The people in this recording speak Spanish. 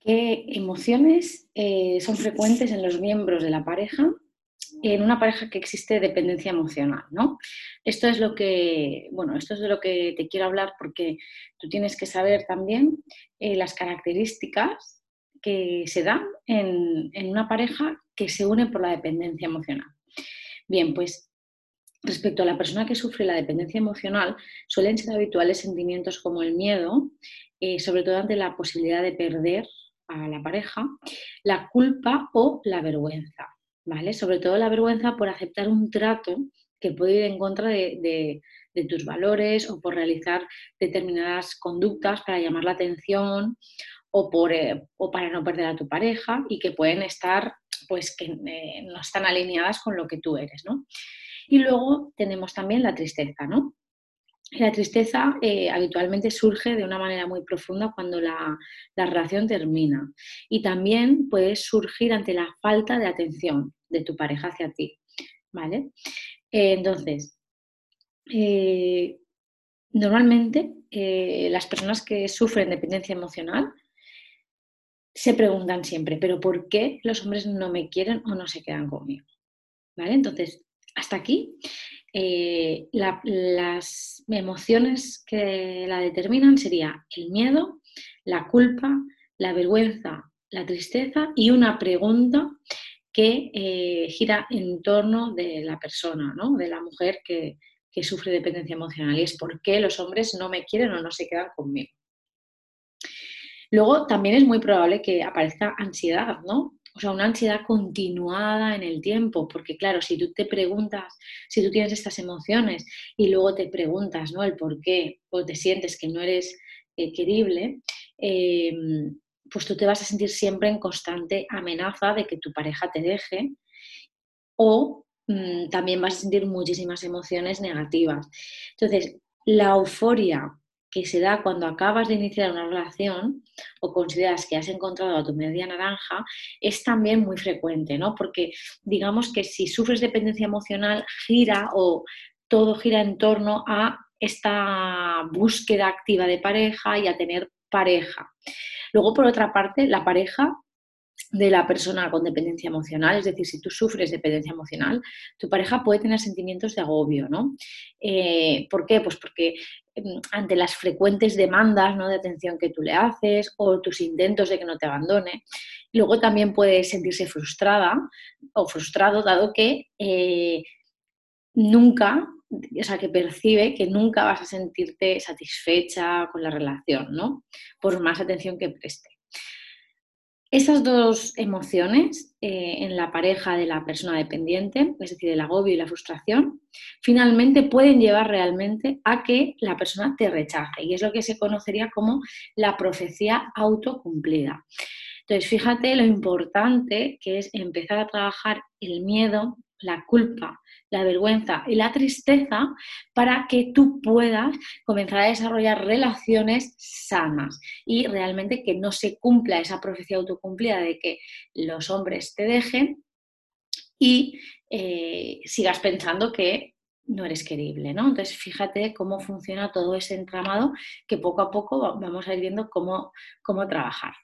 ¿Qué emociones eh, son frecuentes en los miembros de la pareja en una pareja que existe dependencia emocional, ¿no? Esto es lo que, bueno, esto es de lo que te quiero hablar porque tú tienes que saber también eh, las características que se dan en, en una pareja que se une por la dependencia emocional. Bien, pues respecto a la persona que sufre la dependencia emocional, suelen ser habituales sentimientos como el miedo, eh, sobre todo ante la posibilidad de perder a la pareja, la culpa o la vergüenza, ¿vale? Sobre todo la vergüenza por aceptar un trato que puede ir en contra de, tus valores o por realizar determinadas conductas para llamar la atención o, por, eh, o para no perder a tu pareja y que pueden estar, pues que eh, no están alineadas con lo que tú eres, ¿no? Y luego tenemos también la tristeza, ¿no? La tristeza eh, habitualmente surge de una manera muy profunda cuando la, relación termina y también puede surgir ante la falta de atención de tu pareja hacia ti, ¿vale? Eh, entonces, eh, normalmente las personas que sufren dependencia emocional se preguntan siempre, ¿pero por qué los hombres no me quieren o no se quedan conmigo? ¿Vale? Entonces, hasta aquí las emociones que la determinan sería el miedo, la culpa, la vergüenza, la tristeza y una pregunta que eh, gira en torno de la persona, ¿no? de la mujer que, que sufre dependencia emocional y es por qué los hombres no me quieren o no se quedan conmigo. Luego también es muy probable que aparezca ansiedad, ¿no? O sea, una ansiedad continuada en el tiempo, porque claro, si tú te preguntas, si tú tienes estas emociones y luego te preguntas, ¿no? El por qué o te sientes que no eres eh, querible, em, pues tú te vas a sentir siempre en constante amenaza de que tu pareja te deje o mm, también vas a sentir muchísimas emociones negativas. Entonces, la euforia que se da cuando acabas de iniciar una relación o consideras que has encontrado a tu media naranja es también muy frecuente, ¿no? Porque digamos que si sufres dependencia emocional, gira o todo gira en torno a esta búsqueda activa de pareja y a tener pareja. Luego, por otra parte, la pareja de la persona con dependencia emocional, es decir, si tú sufres dependencia emocional, tu pareja puede tener sentimientos de agobio, ¿no? Eh, ¿Por qué? Pues porque ante las frecuentes demandas ¿no? de atención que tú le haces o tus intentos de que no te abandone, luego también puede sentirse frustrada o frustrado dado que eh, nunca, o sea, que percibe que nunca vas a sentirte satisfecha con la relación, ¿no? Por más atención que preste. Esas dos emociones eh, en la pareja de la persona dependiente, es decir, el agobio y la frustración, finalmente pueden llevar realmente a que la persona te rechace y es lo que se conocería como la profecía autocumplida. Entonces, fíjate lo importante que es empezar a trabajar el miedo, la culpa, la vergüenza y la tristeza para que tú puedas comenzar a desarrollar relaciones sanas y realmente que no se cumpla esa profecía autocumplida de que los hombres te dejen y eh, sigas pensando que no eres querible, ¿no? Entonces, fíjate cómo funciona todo ese entramado que poco a poco vamos a ir viendo cómo, cómo trabajar.